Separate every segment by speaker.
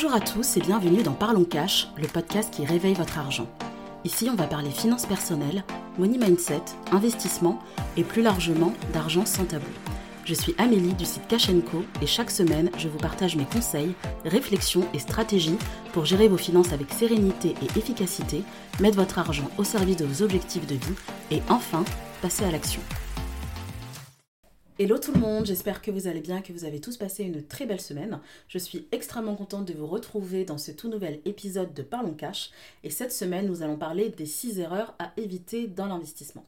Speaker 1: Bonjour à tous et bienvenue dans Parlons Cash, le podcast qui réveille votre argent. Ici, on va parler finances personnelles, money mindset, investissement et plus largement d'argent sans tabou. Je suis Amélie du site Cash et chaque semaine, je vous partage mes conseils, réflexions et stratégies pour gérer vos finances avec sérénité et efficacité, mettre votre argent au service de vos objectifs de vie et enfin passer à l'action. Hello tout le monde, j'espère que vous allez bien, que vous avez tous passé une très belle semaine. Je suis extrêmement contente de vous retrouver dans ce tout nouvel épisode de Parlons Cash. Et cette semaine, nous allons parler des 6 erreurs à éviter dans l'investissement.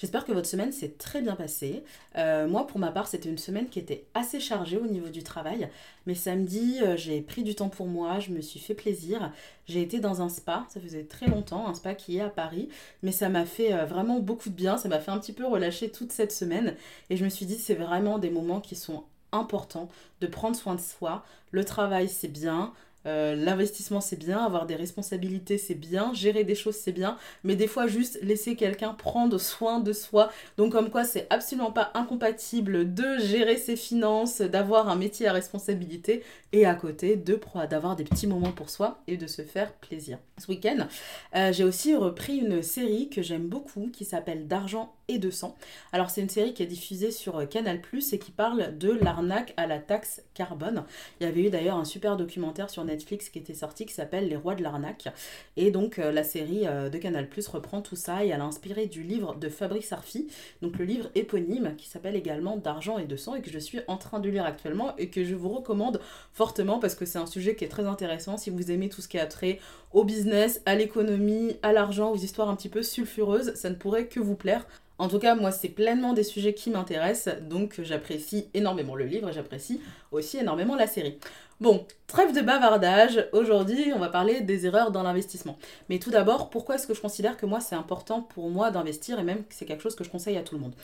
Speaker 1: J'espère que votre semaine s'est très bien passée. Euh, moi, pour ma part, c'était une semaine qui était assez chargée au niveau du travail. Mais samedi, euh, j'ai pris du temps pour moi, je me suis fait plaisir. J'ai été dans un spa, ça faisait très longtemps, un spa qui est à Paris. Mais ça m'a fait euh, vraiment beaucoup de bien, ça m'a fait un petit peu relâcher toute cette semaine. Et je me suis dit, c'est vraiment des moments qui sont importants de prendre soin de soi. Le travail, c'est bien. Euh, l'investissement c'est bien, avoir des responsabilités c'est bien, gérer des choses c'est bien, mais des fois juste laisser quelqu'un prendre soin de soi. Donc comme quoi c'est absolument pas incompatible de gérer ses finances, d'avoir un métier à responsabilité et à côté de d'avoir des petits moments pour soi et de se faire plaisir. Ce week-end, euh, j'ai aussi repris une série que j'aime beaucoup qui s'appelle D'argent de sang. Alors c'est une série qui est diffusée sur euh, Canal ⁇ et qui parle de l'arnaque à la taxe carbone. Il y avait eu d'ailleurs un super documentaire sur Netflix qui était sorti qui s'appelle Les rois de l'arnaque. Et donc euh, la série euh, de Canal ⁇ reprend tout ça et elle a inspiré du livre de Fabrice Arfi, donc le livre éponyme qui s'appelle également D'argent et de sang et que je suis en train de lire actuellement et que je vous recommande fortement parce que c'est un sujet qui est très intéressant si vous aimez tout ce qui a trait au business, à l'économie, à l'argent, aux histoires un petit peu sulfureuses, ça ne pourrait que vous plaire. En tout cas, moi, c'est pleinement des sujets qui m'intéressent, donc j'apprécie énormément le livre et j'apprécie aussi énormément la série. Bon, trêve de bavardage, aujourd'hui on va parler des erreurs dans l'investissement. Mais tout d'abord, pourquoi est-ce que je considère que moi c'est important pour moi d'investir et même que c'est quelque chose que je conseille à tout le monde?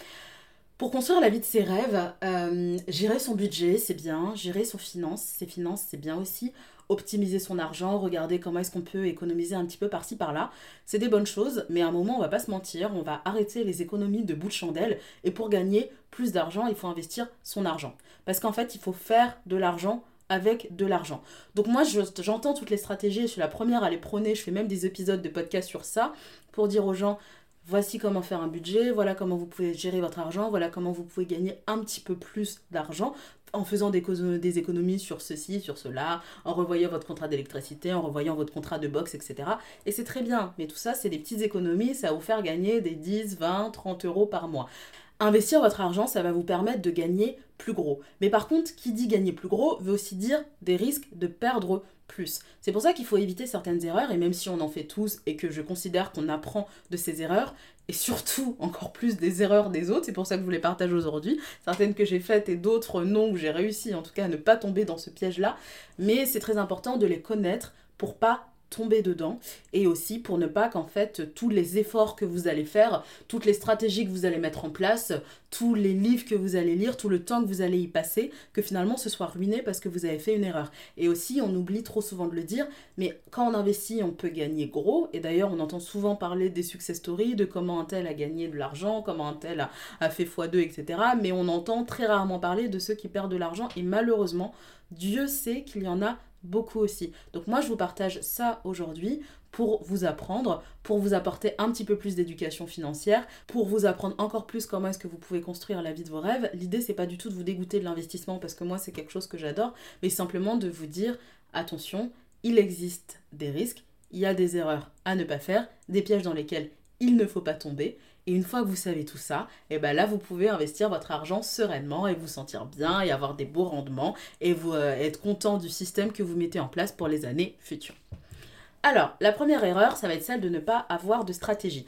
Speaker 1: Pour construire la vie de ses rêves, euh, gérer son budget, c'est bien. Gérer son finance, ses finances, c'est bien aussi optimiser son argent, regarder comment est-ce qu'on peut économiser un petit peu par-ci par-là. C'est des bonnes choses, mais à un moment, on va pas se mentir, on va arrêter les économies de bout de chandelle et pour gagner plus d'argent, il faut investir son argent. Parce qu'en fait, il faut faire de l'argent avec de l'argent. Donc moi, j'entends toutes les stratégies, je suis la première à les prôner, je fais même des épisodes de podcast sur ça, pour dire aux gens, voici comment faire un budget, voilà comment vous pouvez gérer votre argent, voilà comment vous pouvez gagner un petit peu plus d'argent en faisant des, des, économies sur ceci, sur cela, en revoyant votre contrat d'électricité, en revoyant votre contrat de boxe, etc. Et c'est très bien, mais tout ça, c'est des petites économies, ça va vous faire gagner des 10, 20, 30 euros par mois. Investir votre argent, ça va vous permettre de gagner plus gros. Mais par contre, qui dit gagner plus gros veut aussi dire des risques de perdre plus. C'est pour ça qu'il faut éviter certaines erreurs, et même si on en fait tous et que je considère qu'on apprend de ces erreurs, et surtout encore plus des erreurs des autres, c'est pour ça que je vous les partage aujourd'hui, certaines que j'ai faites et d'autres non, où j'ai réussi en tout cas à ne pas tomber dans ce piège-là, mais c'est très important de les connaître pour pas tomber dedans et aussi pour ne pas qu'en fait tous les efforts que vous allez faire, toutes les stratégies que vous allez mettre en place, tous les livres que vous allez lire, tout le temps que vous allez y passer, que finalement ce soit ruiné parce que vous avez fait une erreur. Et aussi, on oublie trop souvent de le dire, mais quand on investit, on peut gagner gros. Et d'ailleurs, on entend souvent parler des success stories, de comment un tel a gagné de l'argent, comment un tel a, fait x2, etc. Mais on entend très rarement parler de ceux qui perdent de l'argent. Et malheureusement, Dieu sait qu'il y en a beaucoup aussi. Donc moi, je vous partage ça aujourd'hui pour vous apprendre, pour vous apporter un petit peu plus d'éducation financière, pour vous apprendre encore plus comment est-ce que vous pouvez construire la vie de vos rêves. L'idée, c'est pas du tout de vous dégoûter de l'investissement parce que moi, c'est quelque chose que j'adore, mais simplement de vous dire attention, il existe des risques, il y a des erreurs à ne pas faire, des pièges dans lesquels il ne faut pas tomber. Et une fois que vous savez tout ça, et eh ben là vous pouvez investir votre argent sereinement et vous sentir bien et avoir des beaux rendements et vous euh, être content du système que vous mettez en place pour les années futures. Alors, la première erreur, ça va être celle de ne pas avoir de stratégie.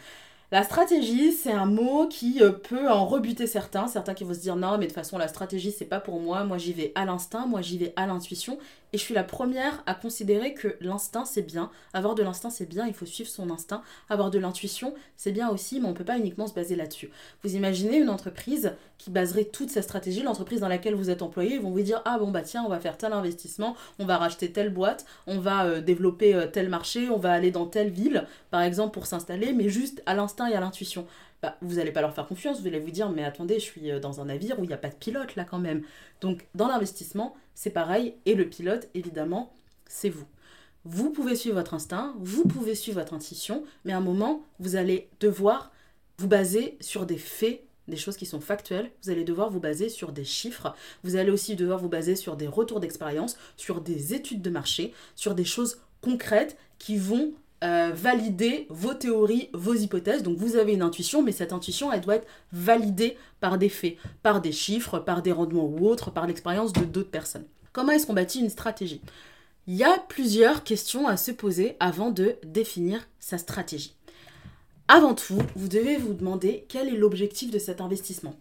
Speaker 1: La stratégie, c'est un mot qui euh, peut en rebuter certains, certains qui vont se dire non, mais de toute façon, la stratégie, c'est pas pour moi, moi j'y vais à l'instinct, moi j'y vais à l'intuition, et je suis la première à considérer que l'instinct, c'est bien, avoir de l'instinct, c'est bien, il faut suivre son instinct, avoir de l'intuition, c'est bien aussi, mais on peut pas uniquement se baser là-dessus. Vous imaginez une entreprise qui baserait toute sa stratégie, l'entreprise dans laquelle vous êtes employé, ils vont vous dire ah bon bah tiens, on va faire tel investissement, on va racheter telle boîte, on va euh, développer euh, tel marché, on va aller dans telle ville, par exemple, pour s'installer, mais juste à l'instinct et à l'intuition. Bah, vous n'allez pas leur faire confiance, vous allez vous dire mais attendez, je suis euh, dans un navire où il n'y a pas de pilote là quand même. Donc dans l'investissement, c'est pareil, et le pilote, évidemment, c'est vous. Vous pouvez suivre votre instinct, vous pouvez suivre votre intuition, mais à un moment, vous allez devoir vous baser sur des faits, des choses qui sont factuelles, vous allez devoir vous baser sur des chiffres, vous allez aussi devoir vous baser sur des retours d'expérience, sur des études de marché, sur des choses concrètes qui vont euh, valider vos théories, vos hypothèses. Donc vous avez une intuition, mais cette intuition, elle doit être validée par des faits, par des chiffres, par des rendements ou autres, par l'expérience de d'autres personnes. Comment est-ce qu'on bâtit une stratégie? Il y a plusieurs questions à se poser avant de définir sa stratégie. Avant tout, vous devez vous demander quel est l'objectif de cet investissement.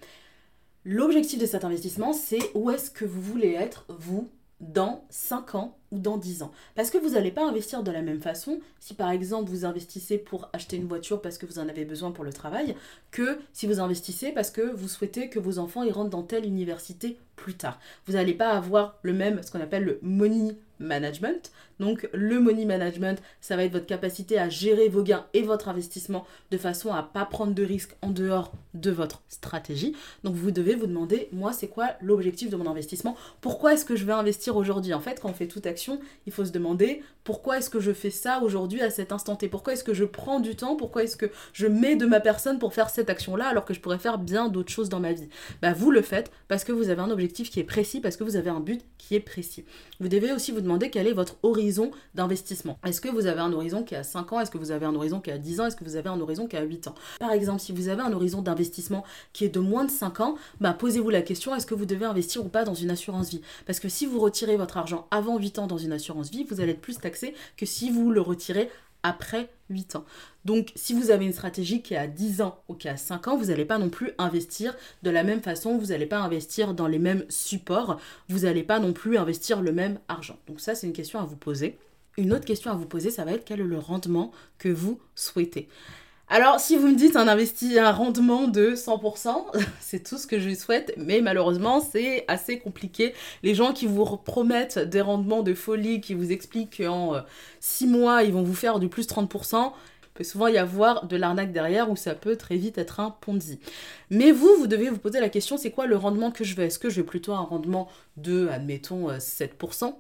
Speaker 1: L'objectif de cet investissement, c'est où est-ce que vous voulez être, vous, dans 5 ans ou dans 10 ans. Parce que vous n'allez pas investir de la même façon si par exemple vous investissez pour acheter une voiture parce que vous en avez besoin pour le travail, que si vous investissez parce que vous souhaitez que vos enfants y rentrent dans telle université plus tard. Vous n'allez pas avoir le même, ce qu'on appelle le money management. Donc le money management, ça va être votre capacité à gérer vos gains et votre investissement de façon à pas prendre de risques en dehors de votre stratégie. Donc vous devez vous demander, moi, c'est quoi l'objectif de mon investissement? Pourquoi est-ce que je vais investir aujourd'hui? En fait, quand on fait toute il faut se demander pourquoi est-ce que je fais ça aujourd'hui à cet instant T? Pourquoi est-ce que je prends du temps? Pourquoi est-ce que je mets de ma personne pour faire cette action-là alors que je pourrais faire bien d'autres choses dans ma vie? Bah vous le faites parce que vous avez un objectif qui est précis, parce que vous avez un but qui est précis. Vous devez aussi vous demander quel est votre horizon d'investissement. Est-ce que vous avez un horizon qui est à 5 ans? Est-ce que vous avez un horizon qui est à 10 ans? Est-ce que vous avez un horizon qui est à 8 ans? Par exemple, si vous avez un horizon d'investissement qui est de moins de 5 ans, bah posez-vous la question est-ce que vous devez investir ou pas dans une assurance vie? Parce que si vous retirez votre argent avant 8 ans dans une assurance vie, vous allez être plus taxé que si vous le retirez après 8 ans. Donc si vous avez une stratégie qui est à 10 ans ou qui est à 5 ans, vous n'allez pas non plus investir de la même façon, vous n'allez pas investir dans les mêmes supports, vous n'allez pas non plus investir le même argent. Donc ça c'est une question à vous poser. Une autre question à vous poser, ça va être quel est le rendement que vous souhaitez? Alors, si vous me dites un, investi, un rendement de 100%, c'est tout ce que je souhaite, mais malheureusement, c'est assez compliqué. Les gens qui vous promettent des rendements de folie, qui vous expliquent qu'en 6 euh, mois, ils vont vous faire du plus 30%, il peut souvent y avoir de l'arnaque derrière ou ça peut très vite être un Ponzi. Mais vous, vous devez vous poser la question, c'est quoi le rendement que je veux Est-ce que je veux plutôt un rendement de, admettons, 7% euh,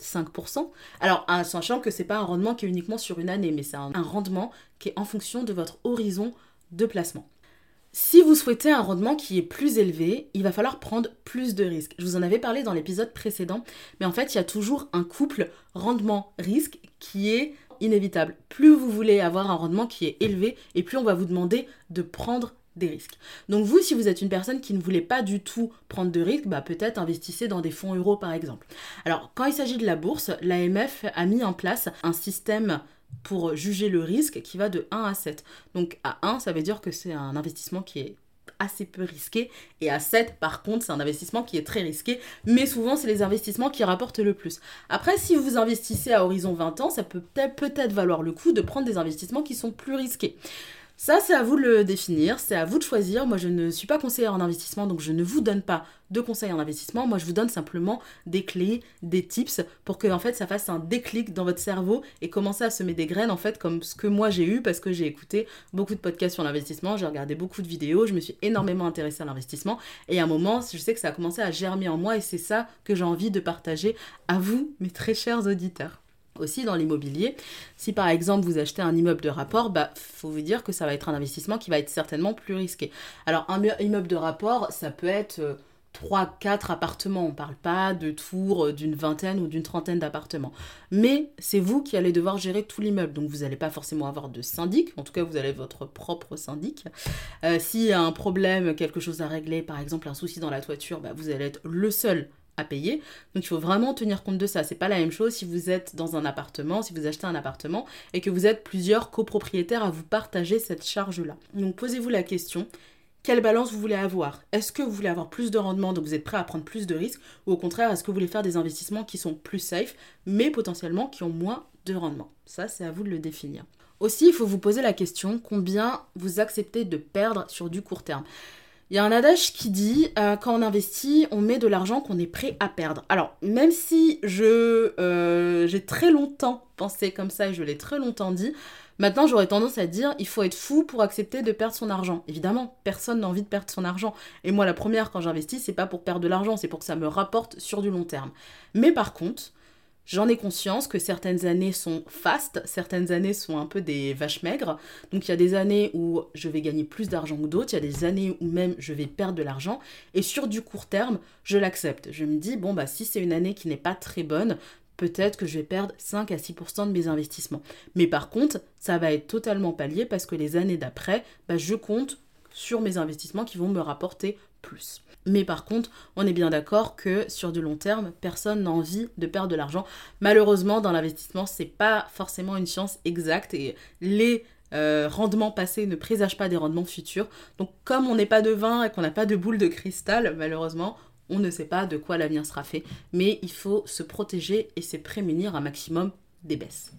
Speaker 1: 5%. Alors, en sachant que c'est pas un rendement qui est uniquement sur une année, mais c'est un, rendement qui est en fonction de votre horizon de placement. Si vous souhaitez un rendement qui est plus élevé, il va falloir prendre plus de risques. Je vous en avais parlé dans l'épisode précédent, mais en fait, il y a toujours un couple rendement-risque qui est inévitable. Plus vous voulez avoir un rendement qui est élevé, et plus on va vous demander de prendre des risques. Donc vous, si vous êtes une personne qui ne voulait pas du tout prendre de risques, bah peut-être investissez dans des fonds euros par exemple. Alors quand il s'agit de la bourse, l'AMF a mis en place un système pour juger le risque qui va de 1 à 7. Donc à 1, ça veut dire que c'est un investissement qui est assez peu risqué et à 7 par contre c'est un investissement qui est très risqué mais souvent c'est les investissements qui rapportent le plus. Après si vous investissez à horizon 20 ans ça peut peut-être valoir le coup de prendre des investissements qui sont plus risqués. Ça, c'est à vous de le définir, c'est à vous de choisir. Moi, je ne suis pas conseillère en investissement, donc je ne vous donne pas de conseils en investissement. Moi, je vous donne simplement des clés, des tips pour que, en fait, ça fasse un déclic dans votre cerveau et commencer à semer des graines, en fait, comme ce que moi j'ai eu parce que j'ai écouté beaucoup de podcasts sur l'investissement, j'ai regardé beaucoup de vidéos, je me suis énormément intéressée à l'investissement et à un moment, je sais que ça a commencé à germer en moi et c'est ça que j'ai envie de partager à vous, mes très chers auditeurs. Aussi dans l'immobilier, si par exemple vous achetez un immeuble de rapport, bah faut vous dire que ça va être un investissement qui va être certainement plus risqué. Alors un immeuble de rapport, ça peut être 3 euh, 4 appartements, on parle pas de tours euh, d'une vingtaine ou d'une trentaine d'appartements. Mais c'est vous qui allez devoir gérer tout l'immeuble, donc vous n'allez pas forcément avoir de syndic, en tout cas vous avez votre propre syndic. Euh, S'il y a un problème, quelque chose à régler, par exemple un souci dans la toiture, bah, vous allez être le seul à payer. Donc il faut vraiment tenir compte de ça. C'est pas la même chose si vous êtes dans un appartement, si vous achetez un appartement et que vous êtes plusieurs copropriétaires à vous partager cette charge-là. Donc posez-vous la question quelle balance vous voulez avoir? Est-ce que vous voulez avoir plus de rendement, donc vous êtes prêt à prendre plus de risques, ou au contraire, est-ce que vous voulez faire des investissements qui sont plus safe, mais potentiellement qui ont moins de rendement? Ça, c'est à vous de le définir. Aussi, il faut vous poser la question combien vous acceptez de perdre sur du court terme? Il y a un adage qui dit euh, quand on investit, on met de l'argent qu'on est prêt à perdre. Alors, même si euh, j'ai très longtemps pensé comme ça et je l'ai très longtemps dit, maintenant j'aurais tendance à dire il faut être fou pour accepter de perdre son argent. Évidemment, personne n'a envie de perdre son argent. Et moi, la première, quand j'investis, c'est pas pour perdre de l'argent, c'est pour que ça me rapporte sur du long terme. Mais par contre, J'en ai conscience que certaines années sont fastes, certaines années sont un peu des vaches maigres. Donc il y a des années où je vais gagner plus d'argent que d'autres, il y a des années où même je vais perdre de l'argent. Et sur du court terme, je l'accepte. Je me dis, bon, bah si c'est une année qui n'est pas très bonne, peut-être que je vais perdre 5 à 6% de mes investissements. Mais par contre, ça va être totalement pallié parce que les années d'après, bah, je compte sur mes investissements qui vont me rapporter Mais par contre, on est bien d'accord que sur du long terme, personne n'a envie de perdre de l'argent. Malheureusement, dans l'investissement, c'est pas forcément une science exacte et les euh, rendements passés ne présagent pas des rendements futurs. Donc, comme on n'est pas de vin et qu'on n'a pas de boule de cristal, malheureusement, on ne sait pas de quoi l'avenir sera fait. Mais il faut se protéger et se prémunir un maximum des baisses.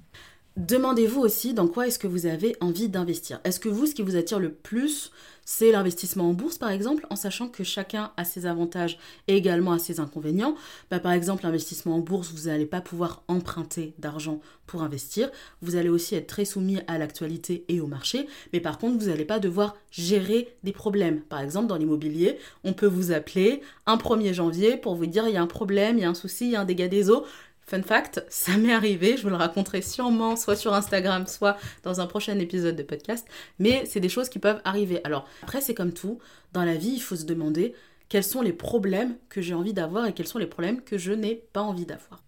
Speaker 1: Demandez-vous aussi dans quoi est-ce que vous avez envie d'investir. Est-ce que vous, ce qui vous attire le plus, c'est l'investissement en bourse par exemple, en sachant que chacun a ses avantages et également ses inconvénients. Bah, par exemple, l'investissement en bourse, vous n'allez pas pouvoir emprunter d'argent pour investir. Vous allez aussi être très soumis à l'actualité et au marché, mais par contre, vous n'allez pas devoir gérer des problèmes. Par exemple, dans l'immobilier, on peut vous appeler un 1er janvier pour vous dire il y a un problème, il y a un souci, il y a un dégât des eaux. Fun fact, ça m'est arrivé, je vous le raconterai sûrement soit sur Instagram, soit dans un prochain épisode de podcast, mais c'est des choses qui peuvent arriver. Alors après, c'est comme tout, dans la vie, il faut se demander quels sont les problèmes que j'ai envie d'avoir et quels sont les problèmes que je n'ai pas envie d'avoir.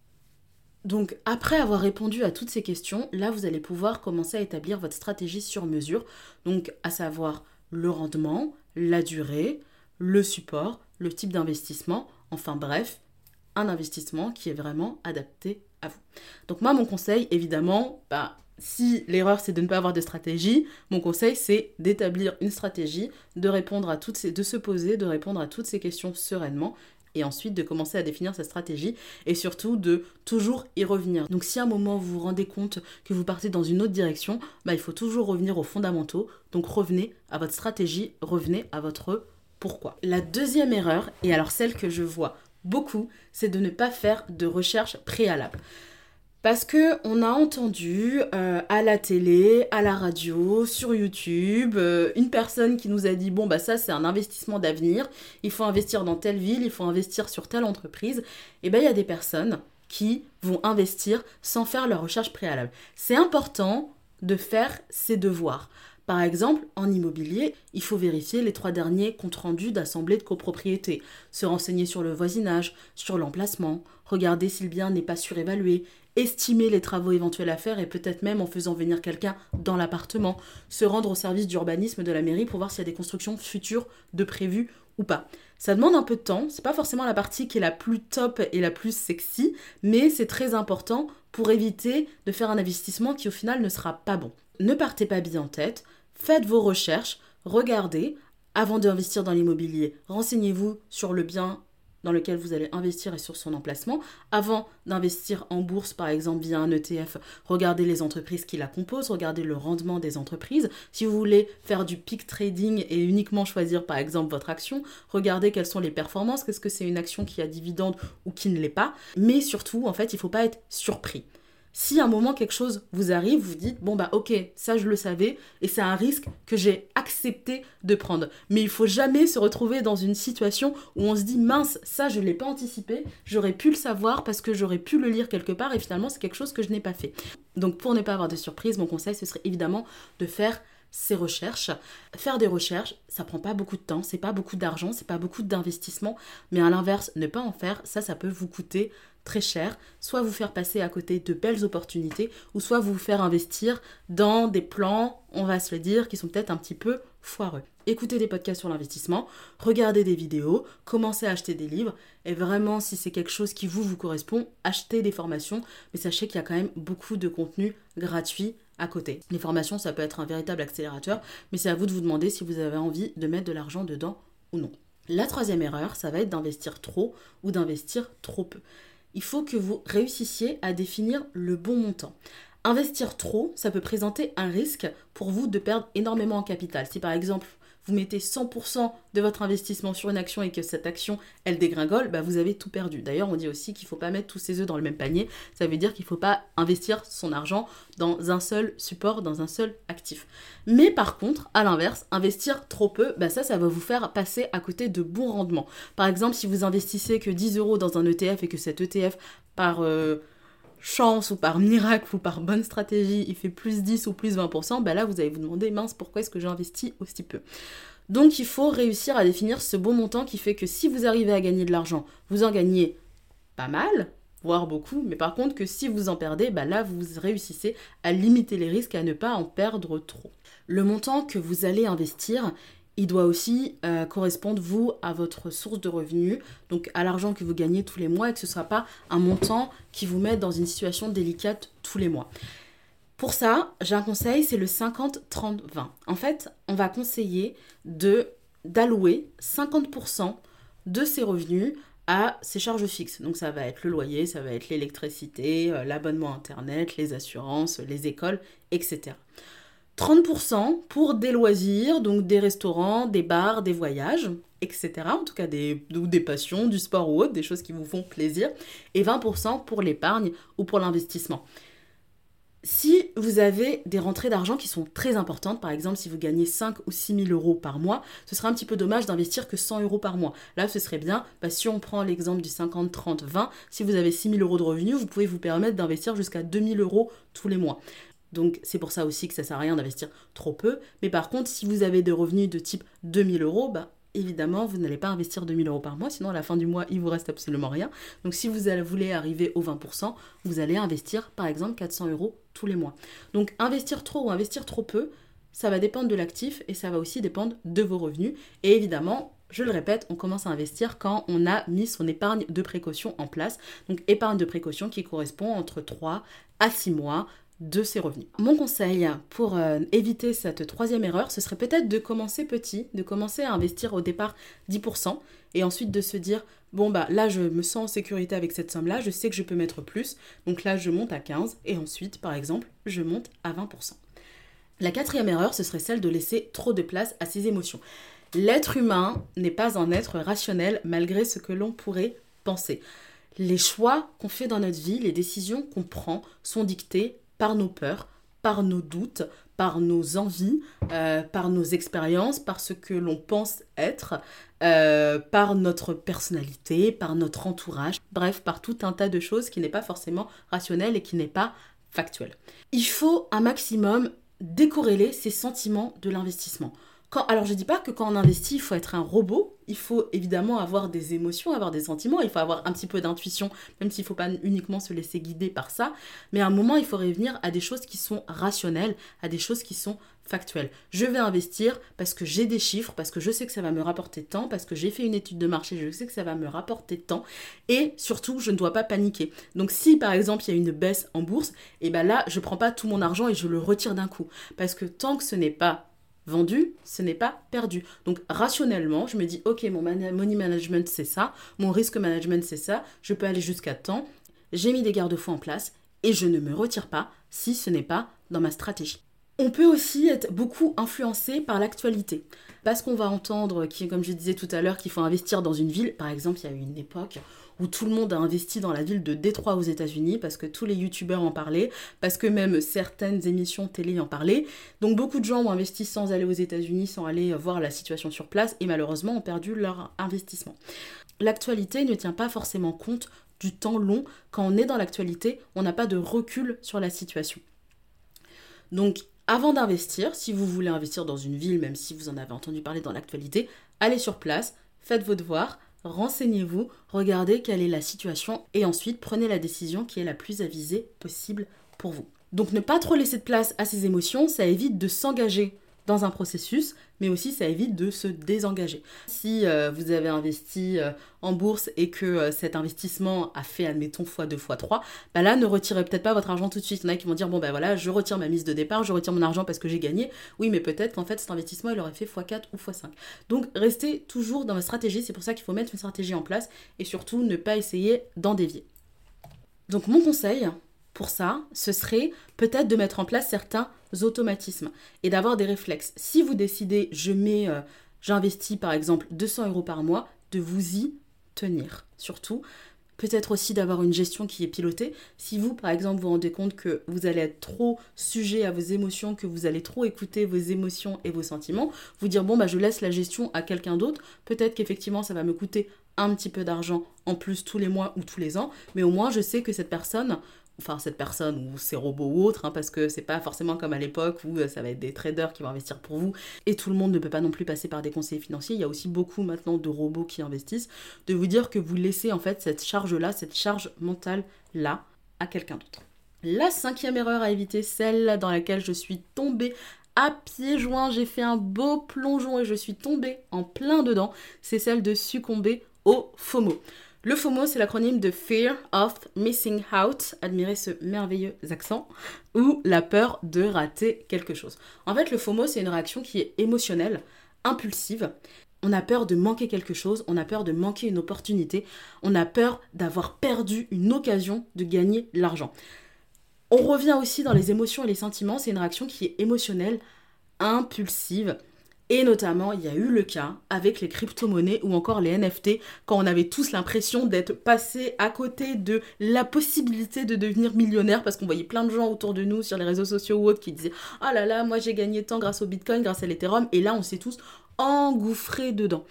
Speaker 1: Donc après avoir répondu à toutes ces questions, là vous allez pouvoir commencer à établir votre stratégie sur mesure, donc à savoir le rendement, la durée, le support, le type d'investissement, enfin bref, un investissement qui est vraiment adapté à vous. Donc moi, mon conseil, évidemment, bah, si l'erreur c'est de ne pas avoir de stratégie, mon conseil c'est d'établir une stratégie, de répondre à toutes ces, de se poser, de répondre à toutes ces questions sereinement et ensuite de commencer à définir sa stratégie et surtout de toujours y revenir. Donc si à un moment vous vous rendez compte que vous partez dans une autre direction, bah, il faut toujours revenir aux fondamentaux. Donc revenez à votre stratégie, revenez à votre pourquoi. La deuxième erreur, et alors celle que je vois beaucoup, c'est de ne pas faire de recherche préalable. Parce que on a entendu euh, à la télé, à la radio, sur YouTube, euh, une personne qui nous a dit bon bah ça c'est un investissement d'avenir, il faut investir dans telle ville, il faut investir sur telle entreprise. Et eh bien il y a des personnes qui vont investir sans faire leur recherche préalable. C'est important de faire ses devoirs. Par exemple, en immobilier, il faut vérifier les trois derniers comptes rendus d'assemblée de copropriété, se renseigner sur le voisinage, sur l'emplacement, regarder si le bien n'est pas surévalué, estimer les travaux éventuels à faire et peut-être même en faisant venir quelqu'un dans l'appartement, se rendre au service d'urbanisme de la mairie pour voir s'il y a des constructions futures de prévues ou pas. Ça demande un peu de temps, c'est pas forcément la partie qui est la plus top et la plus sexy, mais c'est très important pour éviter de faire un investissement qui au final ne sera pas bon. Ne partez pas bien en tête, faites vos recherches, regardez, avant d'investir dans l'immobilier, renseignez-vous sur le bien dans lequel vous allez investir et sur son emplacement. Avant d'investir en bourse, par exemple, via un ETF, regardez les entreprises qui la composent, regardez le rendement des entreprises. Si vous voulez faire du peak trading et uniquement choisir, par exemple, votre action, regardez quelles sont les performances, qu'est-ce que c'est une action qui a dividende ou qui ne l'est pas. Mais surtout, en fait, il ne faut pas être surpris. Si à un moment quelque chose vous arrive, vous dites bon bah ok, ça je le savais et c'est un risque que j'ai accepté de prendre. Mais il faut jamais se retrouver dans une situation où on se dit mince, ça je l'ai pas anticipé, j'aurais pu le savoir parce que j'aurais pu le lire quelque part et finalement c'est quelque chose que je n'ai pas fait. Donc pour ne pas avoir de surprise, mon conseil ce serait évidemment de faire ses recherches. Faire des recherches, ça prend pas beaucoup de temps, c'est pas beaucoup d'argent, c'est pas beaucoup d'investissement, mais à l'inverse, ne pas en faire, ça, ça peut vous coûter très cher, soit vous faire passer à côté de belles opportunités, ou soit vous faire investir dans des plans, on va se le dire, qui sont peut-être un petit peu foireux. Écoutez des podcasts sur l'investissement, regardez des vidéos, commencez à acheter des livres, et vraiment, si c'est quelque chose qui vous, vous correspond, achetez des formations, mais sachez qu'il y a quand même beaucoup de contenu gratuit à côté. Les formations, ça peut être un véritable accélérateur, mais c'est à vous de vous demander si vous avez envie de mettre de l'argent dedans ou non. La troisième erreur, ça va être d'investir trop ou d'investir trop peu il faut que vous réussissiez à définir le bon montant. Investir trop, ça peut présenter un risque pour vous de perdre énormément en capital. Si par exemple vous mettez 100% de votre investissement sur une action et que cette action, elle dégringole, bah vous avez tout perdu. D'ailleurs, on dit aussi qu'il ne faut pas mettre tous ses œufs dans le même panier. Ça veut dire qu'il ne faut pas investir son argent dans un seul support, dans un seul actif. Mais par contre, à l'inverse, investir trop peu, bah ça, ça va vous faire passer à côté de bons rendements. Par exemple, si vous investissez que 10 euros dans un ETF et que cet ETF par... Euh, chance ou par miracle ou par bonne stratégie, il fait plus 10 ou plus 20%, bah là vous allez vous demander, mince, pourquoi est-ce que j'ai investi aussi peu? Donc il faut réussir à définir ce beau montant qui fait que si vous arrivez à gagner de l'argent, vous en gagnez pas mal, voire beaucoup, mais par contre que si vous en perdez, bah là vous réussissez à limiter les risques à ne pas en perdre trop. Le montant que vous allez investir, il doit aussi euh, correspondre, vous, à votre source de revenus, donc à l'argent que vous gagnez tous les mois, et que ce ne soit pas un montant qui vous mette dans une situation délicate tous les mois. Pour ça, j'ai un conseil, c'est le 50-30-20. En fait, on va conseiller d'allouer 50% de ses revenus à ses charges fixes. Donc ça va être le loyer, ça va être l'électricité, euh, l'abonnement Internet, les assurances, les écoles, etc. 30% pour des loisirs, donc des restaurants, des bars, des voyages, etc. En tout cas, des, des passions, du sport ou autre, des choses qui vous font plaisir. Et 20% pour l'épargne ou pour l'investissement. Si vous avez des rentrées d'argent qui sont très importantes, par exemple si vous gagnez 5 ou 6 000 euros par mois, ce serait un petit peu dommage d'investir que 100 euros par mois. Là, ce serait bien, bah, si on prend l'exemple du 50, 30, 20, si vous avez 6 000 euros de revenus, vous pouvez vous permettre d'investir jusqu'à 2 000 euros tous les mois. Donc c'est pour ça aussi que ça sert à rien d'investir trop peu. Mais par contre, si vous avez des revenus de type 2000 euros, bah évidemment, vous n'allez pas investir 2000 euros par mois, sinon à la fin du mois, il vous reste absolument rien. Donc si vous voulez arriver au 20%, vous allez investir par exemple 400 euros tous les mois. Donc investir trop ou investir trop peu, ça va dépendre de l'actif et ça va aussi dépendre de vos revenus. Et évidemment, je le répète, on commence à investir quand on a mis son épargne de précaution en place. Donc épargne de précaution qui correspond entre 3 à 6 mois de ses revenus. Mon conseil pour euh, éviter cette troisième erreur, ce serait peut-être de commencer petit, de commencer à investir au départ 10% et ensuite de se dire bon bah là je me sens en sécurité avec cette somme là, je sais que je peux mettre plus, donc là je monte à 15% et ensuite par exemple je monte à 20%. La quatrième erreur, ce serait celle de laisser trop de place à ses émotions. L'être humain n'est pas un être rationnel malgré ce que l'on pourrait penser. Les choix qu'on fait dans notre vie, les décisions qu'on prend sont dictées par nos peurs, par nos doutes, par nos envies, euh, par nos expériences, par ce que l'on pense être, euh, par notre personnalité, par notre entourage, bref, par tout un tas de choses qui n'est pas forcément rationnel et qui n'est pas factuel. Il faut un maximum décorréler ces sentiments de l'investissement alors je dis pas que quand on investit, il faut être un robot, il faut évidemment avoir des émotions, avoir des sentiments, il faut avoir un petit peu d'intuition, même s'il ne faut pas uniquement se laisser guider par ça, mais à un moment, il faut revenir à des choses qui sont rationnelles, à des choses qui sont factuelles. Je vais investir parce que j'ai des chiffres, parce que je sais que ça va me rapporter tant, parce que j'ai fait une étude de marché, je sais que ça va me rapporter tant, et surtout, je ne dois pas paniquer. Donc si par exemple, il y a une baisse en bourse, et eh ben là, je prends pas tout mon argent et je le retire d'un coup, parce que tant que ce n'est pas vendu, ce n'est pas perdu. Donc rationnellement, je me dis, ok, mon money management c'est ça, mon risque management c'est ça, je peux aller jusqu'à temps, j'ai mis des garde-fous en place et je ne me retire pas si ce n'est pas dans ma stratégie. On peut aussi être beaucoup influencé par l'actualité. Parce qu'on va entendre, comme je disais tout à l'heure, qu'il faut investir dans une ville. Par exemple, il y a eu une époque où tout le monde a investi dans la ville de Détroit aux États-Unis parce que tous les youtubeurs en parlaient, parce que même certaines émissions télé en parlaient. Donc beaucoup de gens ont investi sans aller aux États-Unis, sans aller voir la situation sur place et malheureusement ont perdu leur investissement. L'actualité ne tient pas forcément compte du temps long. Quand on est dans l'actualité, on n'a pas de recul sur la situation. Donc avant d'investir, si vous voulez investir dans une ville, même si vous en avez entendu parler dans l'actualité, allez sur place, faites vos devoirs, renseignez-vous, regardez quelle est la situation et ensuite prenez la décision qui est la plus avisée possible pour vous. Donc ne pas trop laisser de place à ces émotions, ça évite de s'engager dans un processus, mais aussi ça évite de se désengager. Si euh, vous avez investi euh, en bourse et que euh, cet investissement a fait, admettons, x2, x3, bah là, ne retirez peut-être pas votre argent tout de suite. Il y en a qui vont dire, bon ben voilà, je retire ma mise de départ, je retire mon argent parce que j'ai gagné. Oui, mais peut-être qu'en fait, cet investissement, il aurait fait x4 ou x5. Donc, restez toujours dans votre stratégie, c'est pour ça qu'il faut mettre une stratégie en place et surtout ne pas essayer d'en dévier. Donc, mon conseil, pour ça, ce serait peut-être de mettre en place certains automatismes et d'avoir des réflexes. Si vous décidez, je mets, euh, j'investis par exemple 200 euros par mois, de vous y tenir. Surtout, peut-être aussi d'avoir une gestion qui est pilotée. Si vous, par exemple, vous rendez compte que vous allez être trop sujet à vos émotions, que vous allez trop écouter vos émotions et vos sentiments, vous dire, bon, bah, je laisse la gestion à quelqu'un d'autre. Peut-être qu'effectivement, ça va me coûter un petit peu d'argent en plus tous les mois ou tous les ans, mais au moins, je sais que cette personne enfin cette personne ou ces robots ou autres, hein, parce que c'est pas forcément comme à l'époque où euh, ça va être des traders qui vont investir pour vous, et tout le monde ne peut pas non plus passer par des conseillers financiers, il y a aussi beaucoup maintenant de robots qui investissent, de vous dire que vous laissez en fait cette charge-là, cette charge mentale-là, à quelqu'un d'autre. La cinquième erreur à éviter, celle dans laquelle je suis tombée à pieds joints, j'ai fait un beau plongeon et je suis tombée en plein dedans, c'est celle de succomber au FOMO. Le FOMO, c'est l'acronyme de Fear of Missing Out, admirez ce merveilleux accent, ou la peur de rater quelque chose. En fait, le FOMO, c'est une réaction qui est émotionnelle, impulsive. On a peur de manquer quelque chose, on a peur de manquer une opportunité, on a peur d'avoir perdu une occasion de gagner l'argent. On revient aussi dans les émotions et les sentiments, c'est une réaction qui est émotionnelle, impulsive, et notamment, il y a eu le cas avec les crypto-monnaies ou encore les NFT, quand on avait tous l'impression d'être passé à côté de la possibilité de devenir millionnaire, parce qu'on voyait plein de gens autour de nous sur les réseaux sociaux ou autres qui disaient Oh là là, moi j'ai gagné tant grâce au Bitcoin, grâce à l'Ethereum, et là on s'est tous engouffrés dedans.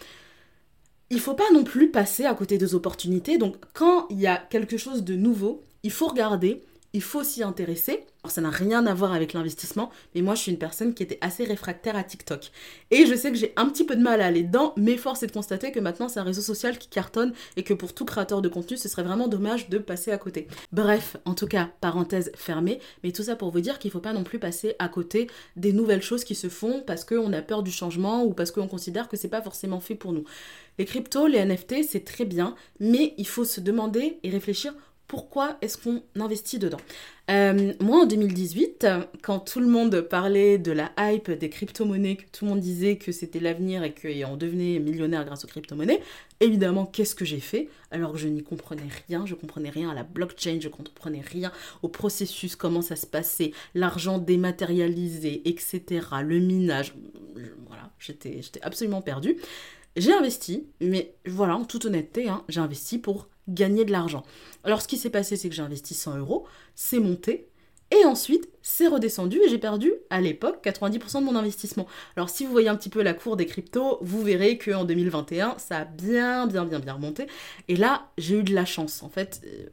Speaker 1: Il faut pas non plus passer à côté des opportunités, donc quand il y a quelque chose de nouveau, il faut regarder il faut s'y intéresser. Alors ça n'a rien à voir avec l'investissement, mais moi je suis une personne qui était assez réfractaire à TikTok. Et je sais que j'ai un petit peu de mal à aller dedans, mais force est de constater que maintenant c'est un réseau social qui cartonne et que pour tout créateur de contenu, ce serait vraiment dommage de passer à côté. Bref, en tout cas, parenthèse fermée, mais tout ça pour vous dire qu'il ne faut pas non plus passer à côté des nouvelles choses qui se font parce qu'on a peur du changement ou parce qu'on considère que c'est pas forcément fait pour nous. Les cryptos, les NFT, c'est très bien, mais il faut se demander et réfléchir pourquoi est-ce qu'on investit dedans euh, Moi, en 2018, quand tout le monde parlait de la hype des crypto-monnaies, que tout le monde disait que c'était l'avenir et qu'on devenait millionnaire grâce aux crypto-monnaies, évidemment, qu'est-ce que j'ai fait Alors que je n'y comprenais rien, je comprenais rien à la blockchain, je comprenais rien au processus, comment ça se passait, l'argent dématérialisé, etc., le minage, voilà, j'étais absolument perdue. J'ai investi, mais voilà, en toute honnêteté, hein, j'ai investi pour gagner de l'argent. Alors ce qui s'est passé, c'est que j'ai investi 100 euros, c'est monté, et ensuite c'est redescendu et j'ai perdu à l'époque 90% de mon investissement. Alors si vous voyez un petit peu la cour des cryptos, vous verrez qu'en 2021, ça a bien bien bien bien remonté. Et là, j'ai eu de la chance. En fait, euh,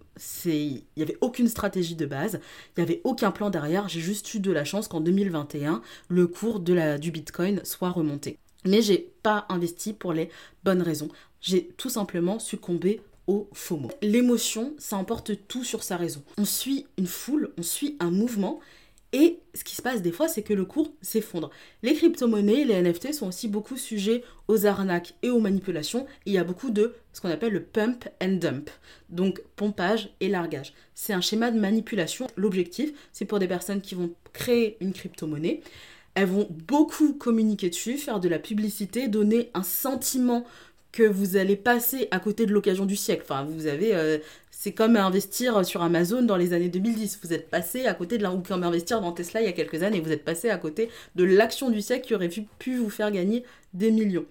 Speaker 1: il n'y avait aucune stratégie de base, il n'y avait aucun plan derrière, j'ai juste eu de la chance qu'en 2021, le cours de la, du Bitcoin soit remonté. Mais j'ai pas investi pour les bonnes raisons. J'ai tout simplement succombé au FOMO. L'émotion, ça emporte tout sur sa raison. On suit une foule, on suit un mouvement, et ce qui se passe des fois, c'est que le cours s'effondre. Les crypto-monnaies, les NFT sont aussi beaucoup sujets aux arnaques et aux manipulations. il y a beaucoup de ce qu'on appelle le pump and dump, donc pompage et largage. C'est un schéma de manipulation. L'objectif, c'est pour des personnes qui vont créer une crypto-monnaie. Elles vont beaucoup communiquer dessus, faire de la publicité, donner un sentiment que vous allez passer à côté de l'occasion du siècle. Euh, c'est comme investir sur Amazon dans les années 2010. Vous êtes passé à côté de la, ou comme investir dans Tesla il y a quelques années. Vous êtes passé à côté de l'action du siècle qui aurait pu vous faire gagner des millions.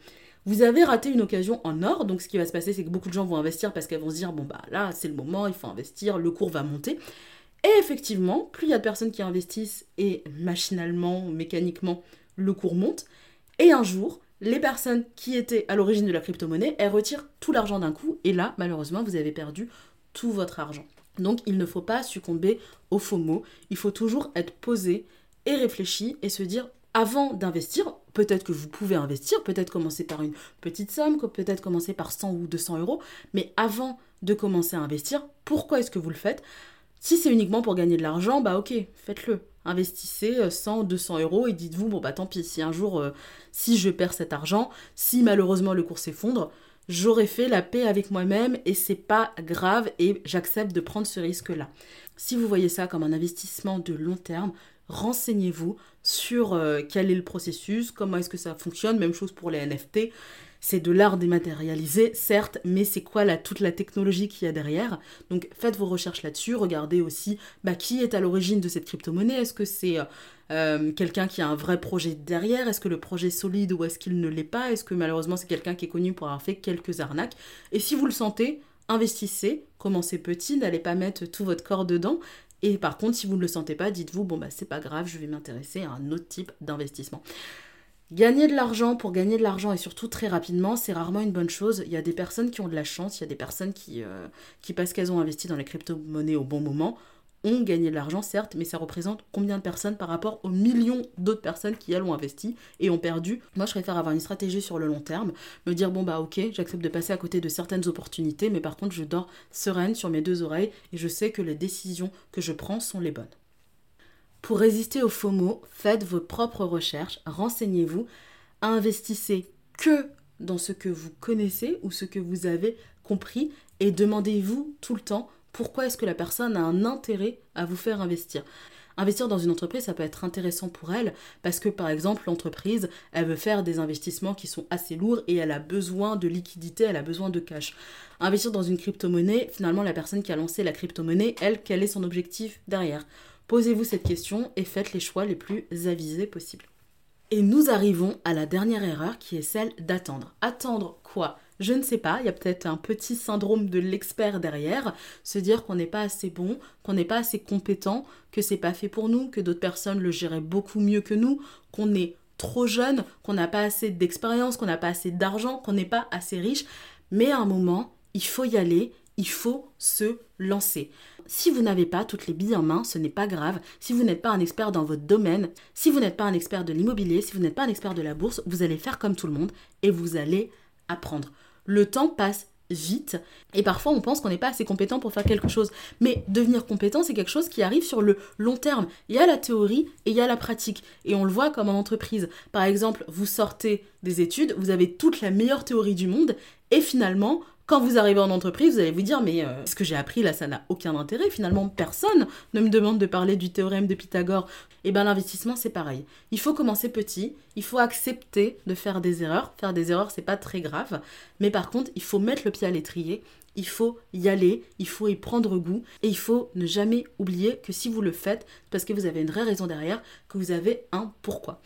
Speaker 1: Vous avez raté une occasion en or, donc ce qui va se passer, c'est que beaucoup de gens vont investir parce qu'elles vont se dire bon bah là c'est le moment, il faut investir, le cours va monter. Et effectivement, plus il y a de personnes qui investissent et machinalement, mécaniquement, le cours monte. Et un jour, les personnes qui étaient à l'origine de la crypto-monnaie, elles retirent tout l'argent d'un coup, et là, malheureusement, vous avez perdu tout votre argent. Donc, il ne faut pas succomber au FOMO, il faut toujours être posé et réfléchi et se dire, avant d'investir, peut-être que vous pouvez investir, peut-être commencer par une petite somme, peut-être commencer par 100 ou 200 euros, mais avant de commencer à investir, pourquoi est-ce que vous le faites? Si c'est uniquement pour gagner de l'argent, bah ok, faites-le. Investissez 100, euh, 200 euros et dites-vous, bon bah tant pis, si un jour, euh, si je perds cet argent, si malheureusement le cours s'effondre, j'aurais fait la paix avec moi-même et c'est pas grave et j'accepte de prendre ce risque-là. Si vous voyez ça comme un investissement de long terme, renseignez-vous sur euh, quel est le processus, comment est-ce que ça fonctionne, même chose pour les NFT c'est de l'art dématérialisé, certes, mais c'est quoi la, toute la technologie qu'il y a derrière? Donc faites vos recherches là-dessus, regardez aussi bah, qui est à l'origine de cette crypto-monnaie? Est-ce que c'est euh, quelqu'un qui a un vrai projet derrière? Est-ce que le projet est solide ou est-ce qu'il ne l'est pas? Est-ce que malheureusement c'est quelqu'un qui est connu pour avoir fait quelques arnaques? Et si vous le sentez, investissez, commencez petit, n'allez pas mettre tout votre corps dedans. Et par contre, si vous ne le sentez pas, dites-vous, bon bah c'est pas grave, je vais m'intéresser à un autre type d'investissement. Gagner de l'argent pour gagner de l'argent et surtout très rapidement, c'est rarement une bonne chose. Il y a des personnes qui ont de la chance, il y a des personnes qui, euh, qui parce qu'elles ont investi dans les crypto-monnaies au bon moment, ont gagné de l'argent, certes, mais ça représente combien de personnes par rapport aux millions d'autres personnes qui, elles, ont investi et ont perdu. Moi, je préfère avoir une stratégie sur le long terme, me dire, bon, bah ok, j'accepte de passer à côté de certaines opportunités, mais par contre, je dors sereine sur mes deux oreilles et je sais que les décisions que je prends sont les bonnes. Pour résister au FOMO, faites vos propres recherches, renseignez-vous, investissez que dans ce que vous connaissez ou ce que vous avez compris et demandez-vous tout le temps pourquoi est-ce que la personne a un intérêt à vous faire investir. Investir dans une entreprise, ça peut être intéressant pour elle parce que par exemple l'entreprise, elle veut faire des investissements qui sont assez lourds et elle a besoin de liquidité, elle a besoin de cash. Investir dans une crypto-monnaie, finalement la personne qui a lancé la crypto-monnaie, elle, quel est son objectif derrière? Posez-vous cette question et faites les choix les plus avisés possibles. Et nous arrivons à la dernière erreur qui est celle d'attendre. Attendre quoi? Je ne sais pas, il y a peut-être un petit syndrome de l'expert derrière, se dire qu'on n'est pas assez bon, qu'on n'est pas assez compétent, que c'est pas fait pour nous, que d'autres personnes le géraient beaucoup mieux que nous, qu'on est trop jeune, qu'on n'a pas assez d'expérience, qu'on n'a pas assez d'argent, qu'on n'est pas assez riche. Mais à un moment, il faut y aller, il faut se lancer. Si vous n'avez pas toutes les billes en main, ce n'est pas grave. Si vous n'êtes pas un expert dans votre domaine, si vous n'êtes pas un expert de l'immobilier, si vous n'êtes pas un expert de la bourse, vous allez faire comme tout le monde et vous allez apprendre. Le temps passe vite et parfois on pense qu'on n'est pas assez compétent pour faire quelque chose. Mais devenir compétent, c'est quelque chose qui arrive sur le long terme. Il y a la théorie et il y a la pratique. Et on le voit comme en entreprise. Par exemple, vous sortez des études, vous avez toute la meilleure théorie du monde et finalement, quand vous arrivez en entreprise, vous allez vous dire mais euh, ce que j'ai appris là, ça n'a aucun intérêt. Finalement, personne ne me demande de parler du théorème de Pythagore. Et eh bien l'investissement, c'est pareil. Il faut commencer petit, il faut accepter de faire des erreurs. Faire des erreurs, c'est pas très grave, mais par contre, il faut mettre le pied à l'étrier. Il faut y aller, il faut y prendre goût et il faut ne jamais oublier que si vous le faites, parce que vous avez une vraie raison derrière, que vous avez un pourquoi.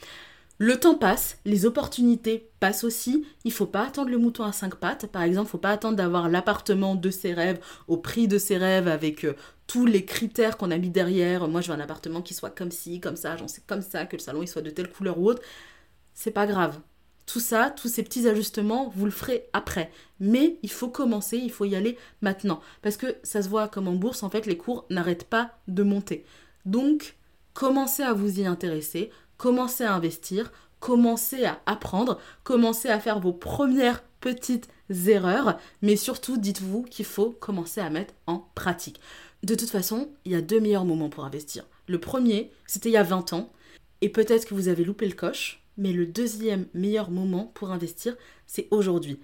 Speaker 1: Le temps passe, les opportunités passent aussi. Il faut pas attendre le mouton à cinq pattes. Par exemple, il faut pas attendre d'avoir l'appartement de ses rêves au prix de ses rêves avec euh, tous les critères qu'on a mis derrière. Moi, je veux un appartement qui soit comme ci, comme ça, j'en sais comme ça, que le salon il soit de telle couleur ou autre. C'est pas grave. Tout ça, tous ces petits ajustements, vous le ferez après. Mais il faut commencer, il faut y aller maintenant. Parce que ça se voit comme en bourse, en fait, les cours n'arrêtent pas de monter. Donc, commencez à vous y intéresser commencez à investir, commencez à apprendre, commencez à faire vos premières petites erreurs, mais surtout dites-vous qu'il faut commencer à mettre en pratique. De toute façon, il y a deux meilleurs moments pour investir. Le premier, c'était il y a 20 ans, et peut-être que vous avez loupé le coche, mais le deuxième meilleur moment pour investir, c'est aujourd'hui.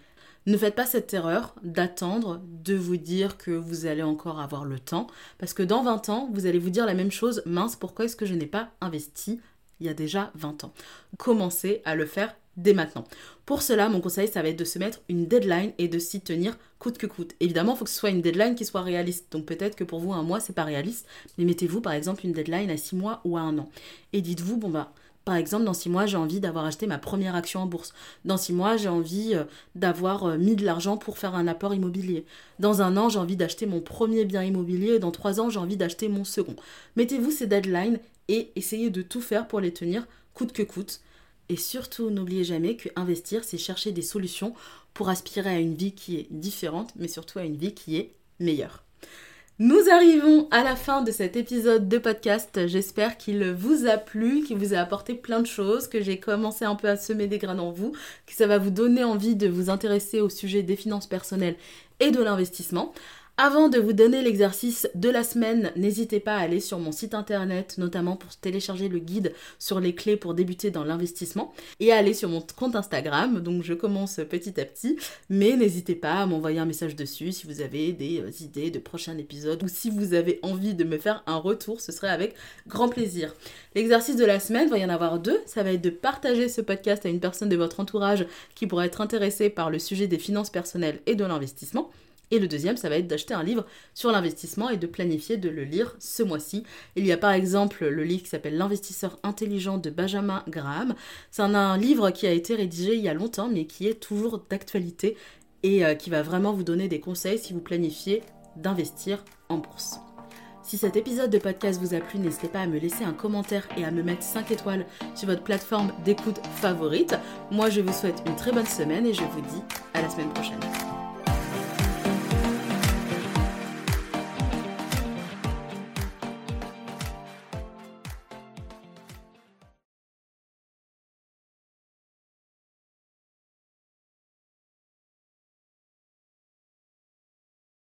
Speaker 1: Ne faites pas cette erreur d'attendre, de vous dire que vous allez encore avoir le temps, parce que dans 20 ans, vous allez vous dire la même chose, mince, pourquoi est-ce que je n'ai pas investi il y a déjà 20 ans. Commencez à le faire dès maintenant. Pour cela, mon conseil, ça va être de se mettre une deadline et de s'y tenir coûte que coûte. Évidemment, il faut que ce soit une deadline qui soit réaliste. Donc peut-être que pour vous, un mois, c'est pas réaliste, mais mettez-vous par exemple une deadline à 6 mois ou à un an. Et dites-vous, bon bah, par exemple, dans 6 mois, j'ai envie d'avoir acheté ma première action en bourse. Dans 6 mois, j'ai envie euh, d'avoir euh, mis de l'argent pour faire un apport immobilier. Dans un an, j'ai envie d'acheter mon premier bien immobilier. Dans 3 ans, j'ai envie d'acheter mon second. Mettez-vous ces deadlines et essayez de tout faire pour les tenir coûte que coûte. Et surtout, n'oubliez jamais que investir, c'est chercher des solutions pour aspirer à une vie qui est différente, mais surtout à une vie qui est meilleure. Nous arrivons à la fin de cet épisode de podcast. J'espère qu'il vous a plu, qu'il vous a apporté plein de choses, que j'ai commencé un peu à semer des graines en vous, que ça va vous donner envie de vous intéresser au sujet des finances personnelles et de l'investissement. Avant de vous donner l'exercice de la semaine, n'hésitez pas à aller sur mon site internet, notamment pour télécharger le guide sur les clés pour débuter dans l'investissement, et à aller sur mon compte Instagram. Donc je commence petit à petit, mais n'hésitez pas à m'envoyer un message dessus si vous avez des euh, idées de prochains épisodes ou si vous avez envie de me faire un retour, ce serait avec grand plaisir. L'exercice de la semaine va y en avoir deux. Ça va être de partager ce podcast à une personne de votre entourage qui pourrait être intéressée par le sujet des finances personnelles et de l'investissement. Et le deuxième, ça va être d'acheter un livre sur l'investissement et de planifier de le lire ce mois-ci. Il y a par exemple le livre qui s'appelle L'investisseur intelligent de Benjamin Graham. C'est un, livre qui a été rédigé il y a longtemps mais qui est toujours d'actualité et euh, qui va vraiment vous donner des conseils si vous planifiez d'investir en bourse. Si cet épisode de podcast vous a plu, n'hésitez pas à me laisser un commentaire et à me mettre 5 étoiles sur votre plateforme d'écoute favorite. Moi, je vous souhaite une très bonne semaine et je vous dis à la semaine prochaine.